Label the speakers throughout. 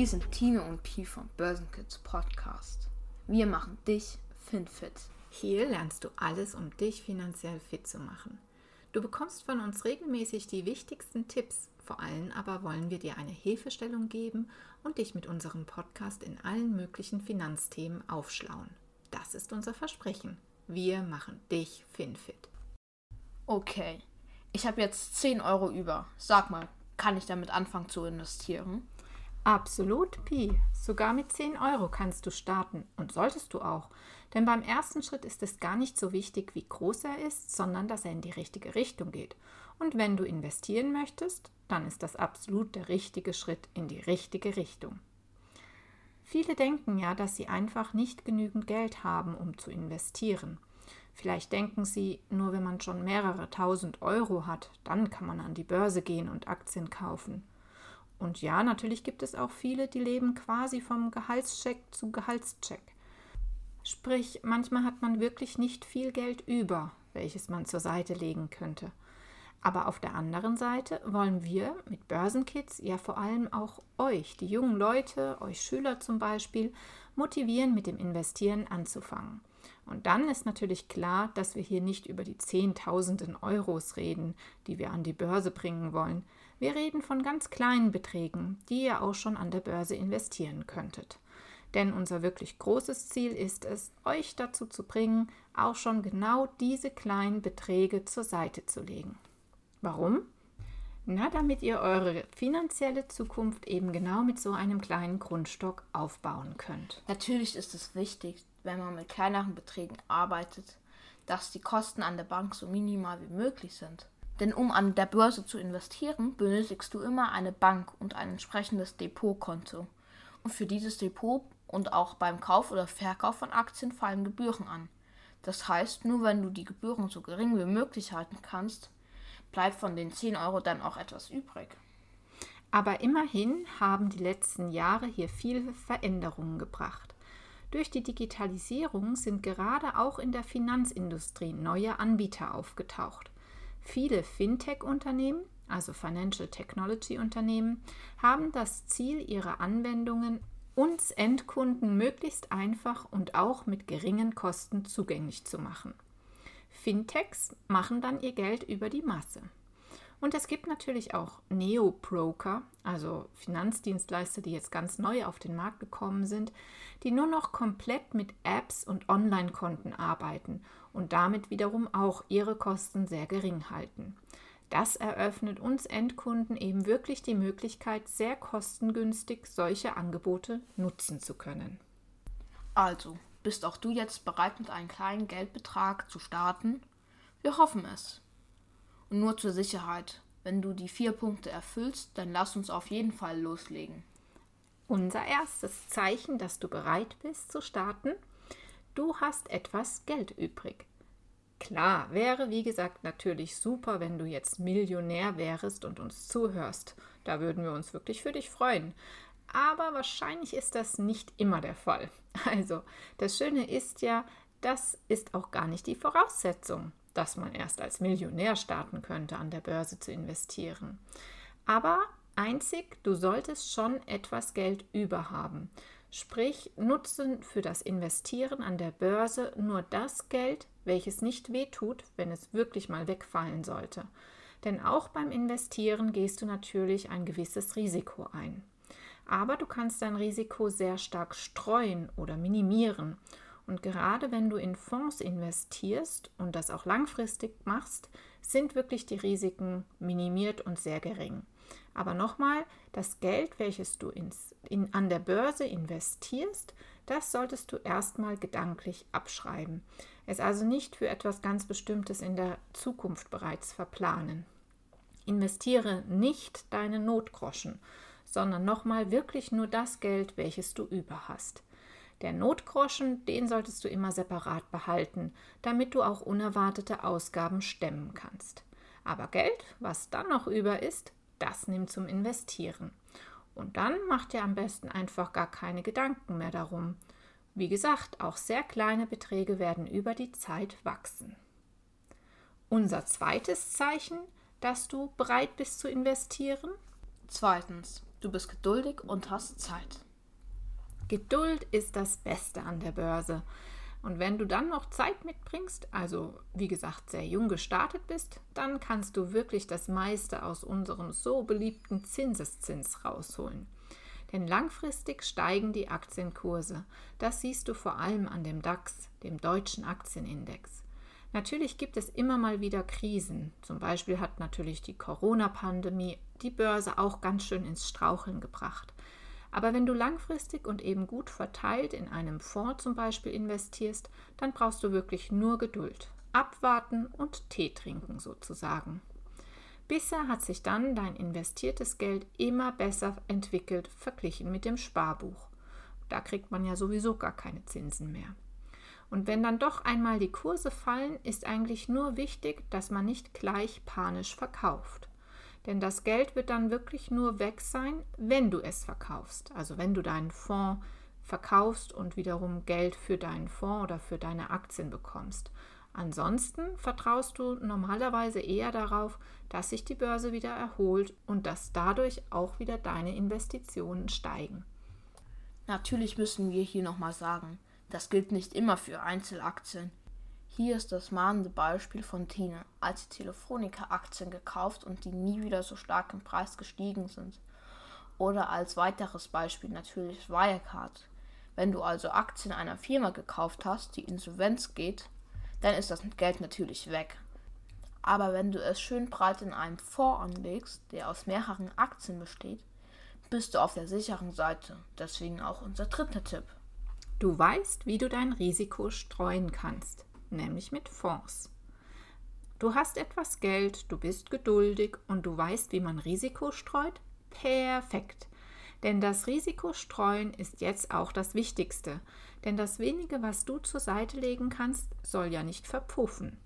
Speaker 1: Hier sind Tine und Pi vom Börsenkids Podcast. Wir machen dich FinFit.
Speaker 2: Hier lernst du alles, um dich finanziell fit zu machen. Du bekommst von uns regelmäßig die wichtigsten Tipps. Vor allem aber wollen wir dir eine Hilfestellung geben und dich mit unserem Podcast in allen möglichen Finanzthemen aufschlauen. Das ist unser Versprechen. Wir machen dich FinFit.
Speaker 1: Okay, ich habe jetzt 10 Euro über. Sag mal, kann ich damit anfangen zu investieren?
Speaker 2: Absolut, Pi. Sogar mit 10 Euro kannst du starten und solltest du auch. Denn beim ersten Schritt ist es gar nicht so wichtig, wie groß er ist, sondern dass er in die richtige Richtung geht. Und wenn du investieren möchtest, dann ist das absolut der richtige Schritt in die richtige Richtung. Viele denken ja, dass sie einfach nicht genügend Geld haben, um zu investieren. Vielleicht denken sie, nur wenn man schon mehrere tausend Euro hat, dann kann man an die Börse gehen und Aktien kaufen. Und ja, natürlich gibt es auch viele, die leben quasi vom Gehaltscheck zu Gehaltscheck. Sprich, manchmal hat man wirklich nicht viel Geld über, welches man zur Seite legen könnte. Aber auf der anderen Seite wollen wir mit Börsenkids ja vor allem auch euch, die jungen Leute, euch Schüler zum Beispiel, motivieren, mit dem Investieren anzufangen. Und dann ist natürlich klar, dass wir hier nicht über die Zehntausenden Euros reden, die wir an die Börse bringen wollen. Wir reden von ganz kleinen Beträgen, die ihr auch schon an der Börse investieren könntet. Denn unser wirklich großes Ziel ist es, euch dazu zu bringen, auch schon genau diese kleinen Beträge zur Seite zu legen. Warum? Na, damit ihr eure finanzielle Zukunft eben genau mit so einem kleinen Grundstock aufbauen könnt.
Speaker 1: Natürlich ist es wichtig, wenn man mit kleineren Beträgen arbeitet, dass die Kosten an der Bank so minimal wie möglich sind. Denn um an der Börse zu investieren, benötigst du immer eine Bank und ein entsprechendes Depotkonto. Und für dieses Depot und auch beim Kauf oder Verkauf von Aktien fallen Gebühren an. Das heißt, nur wenn du die Gebühren so gering wie möglich halten kannst, bleibt von den 10 Euro dann auch etwas übrig.
Speaker 2: Aber immerhin haben die letzten Jahre hier viele Veränderungen gebracht. Durch die Digitalisierung sind gerade auch in der Finanzindustrie neue Anbieter aufgetaucht. Viele Fintech-Unternehmen, also Financial Technology Unternehmen, haben das Ziel, ihre Anwendungen uns Endkunden möglichst einfach und auch mit geringen Kosten zugänglich zu machen. Fintechs machen dann ihr Geld über die Masse. Und es gibt natürlich auch Neo-Broker, also Finanzdienstleister, die jetzt ganz neu auf den Markt gekommen sind, die nur noch komplett mit Apps und Online-Konten arbeiten und damit wiederum auch ihre Kosten sehr gering halten. Das eröffnet uns Endkunden eben wirklich die Möglichkeit, sehr kostengünstig solche Angebote nutzen zu können.
Speaker 1: Also, bist auch du jetzt bereit, mit einem kleinen Geldbetrag zu starten? Wir hoffen es. Und nur zur Sicherheit, wenn du die vier Punkte erfüllst, dann lass uns auf jeden Fall loslegen.
Speaker 2: Unser erstes Zeichen, dass du bereit bist zu starten, du hast etwas Geld übrig. Klar, wäre wie gesagt natürlich super, wenn du jetzt Millionär wärst und uns zuhörst. Da würden wir uns wirklich für dich freuen. Aber wahrscheinlich ist das nicht immer der Fall. Also, das Schöne ist ja, das ist auch gar nicht die Voraussetzung, dass man erst als Millionär starten könnte, an der Börse zu investieren. Aber einzig, du solltest schon etwas Geld überhaben. Sprich, nutzen für das Investieren an der Börse nur das Geld, welches nicht wehtut, wenn es wirklich mal wegfallen sollte. Denn auch beim Investieren gehst du natürlich ein gewisses Risiko ein. Aber du kannst dein Risiko sehr stark streuen oder minimieren. Und gerade wenn du in Fonds investierst und das auch langfristig machst, sind wirklich die Risiken minimiert und sehr gering. Aber nochmal, das Geld, welches du ins, in, an der Börse investierst, das solltest du erstmal gedanklich abschreiben. Es also nicht für etwas ganz Bestimmtes in der Zukunft bereits verplanen. Investiere nicht deine Notgroschen, sondern nochmal wirklich nur das Geld, welches du über hast. Der Notgroschen, den solltest du immer separat behalten, damit du auch unerwartete Ausgaben stemmen kannst. Aber Geld, was dann noch über ist, das nimmt zum Investieren. Und dann macht ihr am besten einfach gar keine Gedanken mehr darum. Wie gesagt, auch sehr kleine Beträge werden über die Zeit wachsen. Unser zweites Zeichen, dass du bereit bist zu investieren?
Speaker 1: Zweitens, Du bist geduldig und hast Zeit.
Speaker 2: Geduld ist das Beste an der Börse. Und wenn du dann noch Zeit mitbringst, also wie gesagt sehr jung gestartet bist, dann kannst du wirklich das meiste aus unserem so beliebten Zinseszins rausholen. Denn langfristig steigen die Aktienkurse. Das siehst du vor allem an dem DAX, dem deutschen Aktienindex. Natürlich gibt es immer mal wieder Krisen. Zum Beispiel hat natürlich die Corona-Pandemie die Börse auch ganz schön ins Straucheln gebracht. Aber wenn du langfristig und eben gut verteilt in einem Fonds zum Beispiel investierst, dann brauchst du wirklich nur Geduld. Abwarten und Tee trinken sozusagen. Bisher hat sich dann dein investiertes Geld immer besser entwickelt verglichen mit dem Sparbuch. Da kriegt man ja sowieso gar keine Zinsen mehr. Und wenn dann doch einmal die Kurse fallen, ist eigentlich nur wichtig, dass man nicht gleich panisch verkauft. Denn das Geld wird dann wirklich nur weg sein, wenn du es verkaufst. Also wenn du deinen Fonds verkaufst und wiederum Geld für deinen Fonds oder für deine Aktien bekommst. Ansonsten vertraust du normalerweise eher darauf, dass sich die Börse wieder erholt und dass dadurch auch wieder deine Investitionen steigen.
Speaker 1: Natürlich müssen wir hier nochmal sagen, das gilt nicht immer für Einzelaktien. Hier ist das mahnende Beispiel von Tine, als sie Telefonica-Aktien gekauft und die nie wieder so stark im Preis gestiegen sind. Oder als weiteres Beispiel natürlich Wirecard. Wenn du also Aktien einer Firma gekauft hast, die insolvenz geht, dann ist das Geld natürlich weg. Aber wenn du es schön breit in einem Fonds anlegst, der aus mehreren Aktien besteht, bist du auf der sicheren Seite. Deswegen auch unser dritter Tipp.
Speaker 2: Du weißt, wie du dein Risiko streuen kannst nämlich mit Fonds. Du hast etwas Geld, du bist geduldig und du weißt, wie man Risiko streut? Perfekt. Denn das Risikostreuen ist jetzt auch das Wichtigste. Denn das wenige, was du zur Seite legen kannst, soll ja nicht verpuffen.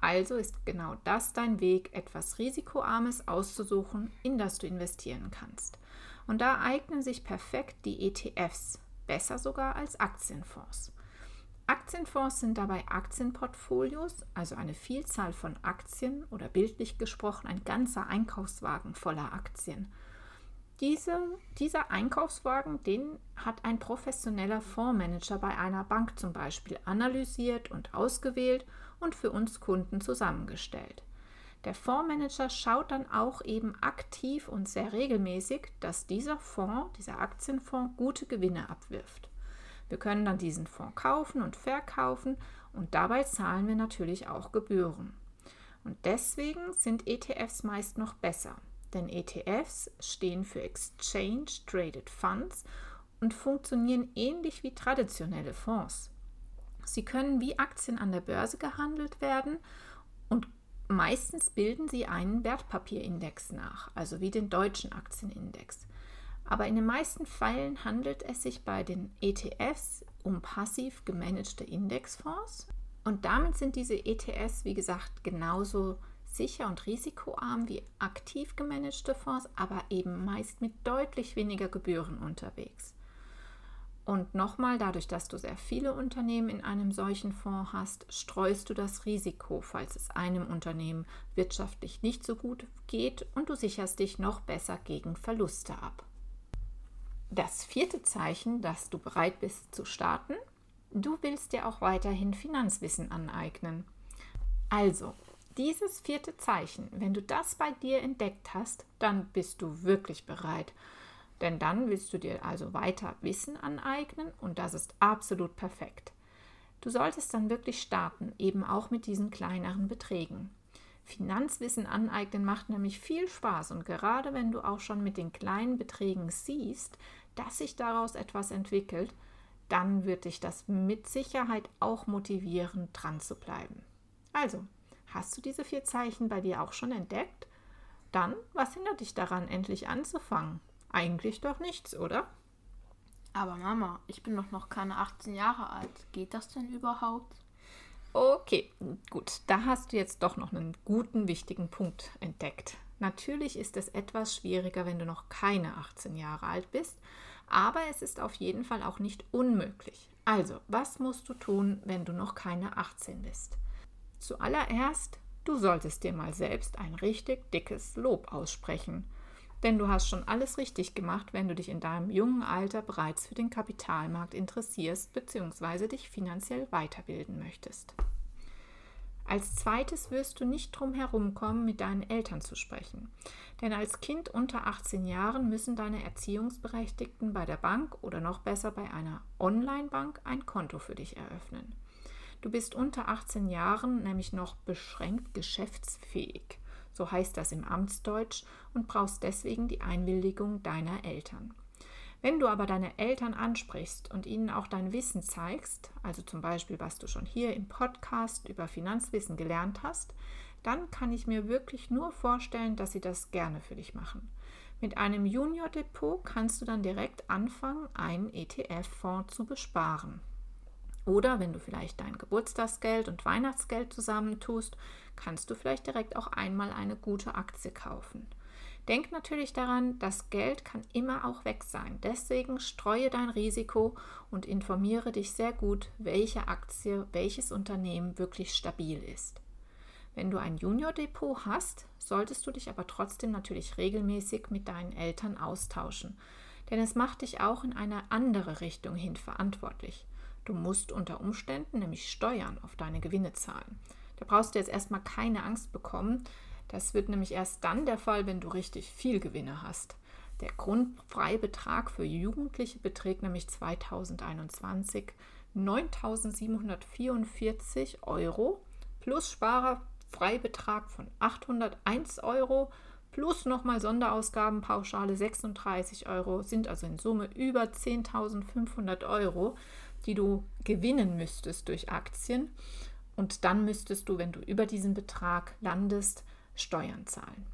Speaker 2: Also ist genau das dein Weg, etwas Risikoarmes auszusuchen, in das du investieren kannst. Und da eignen sich perfekt die ETFs, besser sogar als Aktienfonds. Aktienfonds sind dabei Aktienportfolios, also eine Vielzahl von Aktien oder bildlich gesprochen ein ganzer Einkaufswagen voller Aktien. Diese, dieser Einkaufswagen, den hat ein professioneller Fondsmanager bei einer Bank zum Beispiel analysiert und ausgewählt und für uns Kunden zusammengestellt. Der Fondsmanager schaut dann auch eben aktiv und sehr regelmäßig, dass dieser Fonds, dieser Aktienfonds, gute Gewinne abwirft. Wir können dann diesen Fonds kaufen und verkaufen und dabei zahlen wir natürlich auch Gebühren. Und deswegen sind ETFs meist noch besser, denn ETFs stehen für Exchange Traded Funds und funktionieren ähnlich wie traditionelle Fonds. Sie können wie Aktien an der Börse gehandelt werden und meistens bilden sie einen Wertpapierindex nach, also wie den deutschen Aktienindex. Aber in den meisten Fällen handelt es sich bei den ETFs um passiv gemanagte Indexfonds. Und damit sind diese ETFs, wie gesagt, genauso sicher und risikoarm wie aktiv gemanagte Fonds, aber eben meist mit deutlich weniger Gebühren unterwegs. Und nochmal, dadurch, dass du sehr viele Unternehmen in einem solchen Fonds hast, streust du das Risiko, falls es einem Unternehmen wirtschaftlich nicht so gut geht und du sicherst dich noch besser gegen Verluste ab. Das vierte Zeichen, dass du bereit bist zu starten, du willst dir auch weiterhin Finanzwissen aneignen. Also, dieses vierte Zeichen, wenn du das bei dir entdeckt hast, dann bist du wirklich bereit. Denn dann willst du dir also weiter Wissen aneignen und das ist absolut perfekt. Du solltest dann wirklich starten, eben auch mit diesen kleineren Beträgen. Finanzwissen aneignen macht nämlich viel Spaß und gerade wenn du auch schon mit den kleinen Beträgen siehst, dass sich daraus etwas entwickelt, dann wird dich das mit Sicherheit auch motivieren, dran zu bleiben. Also, hast du diese vier Zeichen bei dir auch schon entdeckt? Dann, was hindert dich daran, endlich anzufangen? Eigentlich doch nichts, oder?
Speaker 1: Aber Mama, ich bin doch noch keine 18 Jahre alt. Geht das denn überhaupt?
Speaker 2: Okay, gut. Da hast du jetzt doch noch einen guten, wichtigen Punkt entdeckt. Natürlich ist es etwas schwieriger, wenn du noch keine 18 Jahre alt bist, aber es ist auf jeden Fall auch nicht unmöglich. Also, was musst du tun, wenn du noch keine 18 bist? Zuallererst, du solltest dir mal selbst ein richtig dickes Lob aussprechen. Denn du hast schon alles richtig gemacht, wenn du dich in deinem jungen Alter bereits für den Kapitalmarkt interessierst bzw. dich finanziell weiterbilden möchtest. Als zweites wirst du nicht drum herumkommen, mit deinen Eltern zu sprechen. Denn als Kind unter 18 Jahren müssen deine Erziehungsberechtigten bei der Bank oder noch besser bei einer Online-Bank ein Konto für dich eröffnen. Du bist unter 18 Jahren nämlich noch beschränkt geschäftsfähig, so heißt das im Amtsdeutsch, und brauchst deswegen die Einwilligung deiner Eltern. Wenn du aber deine Eltern ansprichst und ihnen auch dein Wissen zeigst, also zum Beispiel, was du schon hier im Podcast über Finanzwissen gelernt hast, dann kann ich mir wirklich nur vorstellen, dass sie das gerne für dich machen. Mit einem Junior Depot kannst du dann direkt anfangen, einen ETF-Fonds zu besparen. Oder wenn du vielleicht dein Geburtstagsgeld und Weihnachtsgeld zusammentust, kannst du vielleicht direkt auch einmal eine gute Aktie kaufen. Denk natürlich daran, das Geld kann immer auch weg sein. Deswegen streue dein Risiko und informiere dich sehr gut, welche Aktie, welches Unternehmen wirklich stabil ist. Wenn du ein Junior-Depot hast, solltest du dich aber trotzdem natürlich regelmäßig mit deinen Eltern austauschen, denn es macht dich auch in eine andere Richtung hin verantwortlich. Du musst unter Umständen nämlich Steuern auf deine Gewinne zahlen. Da brauchst du jetzt erstmal keine Angst bekommen, das wird nämlich erst dann der Fall, wenn du richtig viel Gewinne hast. Der Grundfreibetrag für Jugendliche beträgt nämlich 2021 9.744 Euro plus Sparerfreibetrag von 801 Euro plus nochmal Sonderausgabenpauschale 36 Euro sind also in Summe über 10.500 Euro, die du gewinnen müsstest durch Aktien. Und dann müsstest du, wenn du über diesen Betrag landest, Steuern zahlen.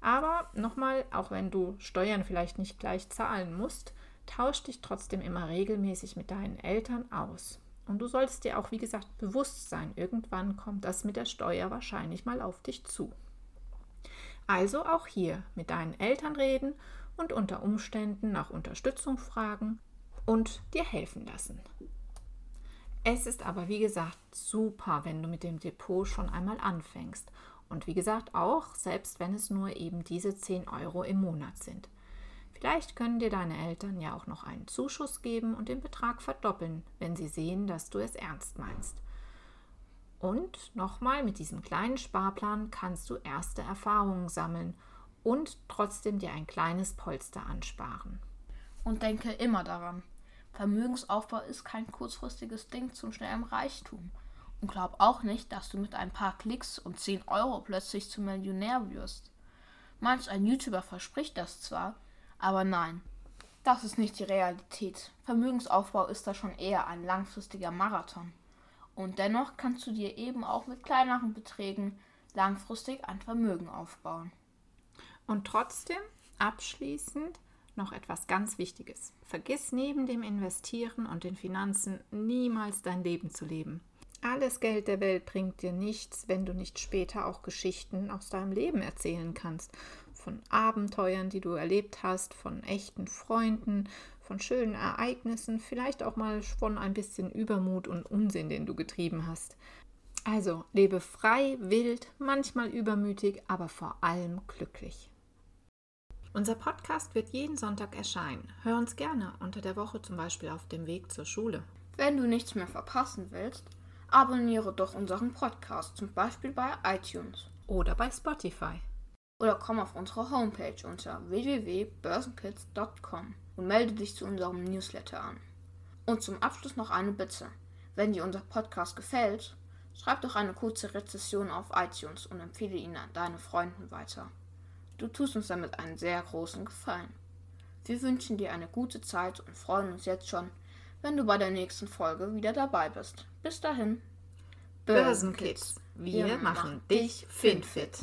Speaker 2: Aber nochmal, auch wenn du Steuern vielleicht nicht gleich zahlen musst, tausch dich trotzdem immer regelmäßig mit deinen Eltern aus. Und du solltest dir auch, wie gesagt, bewusst sein, irgendwann kommt das mit der Steuer wahrscheinlich mal auf dich zu. Also auch hier mit deinen Eltern reden und unter Umständen nach Unterstützung fragen und dir helfen lassen. Es ist aber, wie gesagt, super, wenn du mit dem Depot schon einmal anfängst und wie gesagt, auch selbst wenn es nur eben diese 10 Euro im Monat sind. Vielleicht können dir deine Eltern ja auch noch einen Zuschuss geben und den Betrag verdoppeln, wenn sie sehen, dass du es ernst meinst. Und nochmal, mit diesem kleinen Sparplan kannst du erste Erfahrungen sammeln und trotzdem dir ein kleines Polster ansparen.
Speaker 1: Und denke immer daran, Vermögensaufbau ist kein kurzfristiges Ding zum schnellen Reichtum. Und glaub auch nicht, dass du mit ein paar Klicks und 10 Euro plötzlich zum Millionär wirst. Manch ein YouTuber verspricht das zwar, aber nein, das ist nicht die Realität. Vermögensaufbau ist da schon eher ein langfristiger Marathon. Und dennoch kannst du dir eben auch mit kleineren Beträgen langfristig ein Vermögen aufbauen.
Speaker 2: Und trotzdem, abschließend, noch etwas ganz Wichtiges. Vergiss neben dem Investieren und den Finanzen niemals dein Leben zu leben. Alles Geld der Welt bringt dir nichts, wenn du nicht später auch Geschichten aus deinem Leben erzählen kannst. Von Abenteuern, die du erlebt hast, von echten Freunden, von schönen Ereignissen, vielleicht auch mal von ein bisschen Übermut und Unsinn, den du getrieben hast. Also lebe frei, wild, manchmal übermütig, aber vor allem glücklich. Unser Podcast wird jeden Sonntag erscheinen. Hör uns gerne unter der Woche zum Beispiel auf dem Weg zur Schule.
Speaker 1: Wenn du nichts mehr verpassen willst, abonniere doch unseren Podcast, zum Beispiel bei iTunes
Speaker 2: oder bei Spotify.
Speaker 1: Oder komm auf unsere Homepage unter www.börsenkids.com und melde dich zu unserem Newsletter an. Und zum Abschluss noch eine Bitte. Wenn dir unser Podcast gefällt, schreib doch eine kurze Rezession auf iTunes und empfehle ihn an deine Freunden weiter. Du tust uns damit einen sehr großen Gefallen. Wir wünschen dir eine gute Zeit und freuen uns jetzt schon, wenn du bei der nächsten Folge wieder dabei bist. Bis dahin.
Speaker 2: Börsenkids, wir, wir machen dich finfit.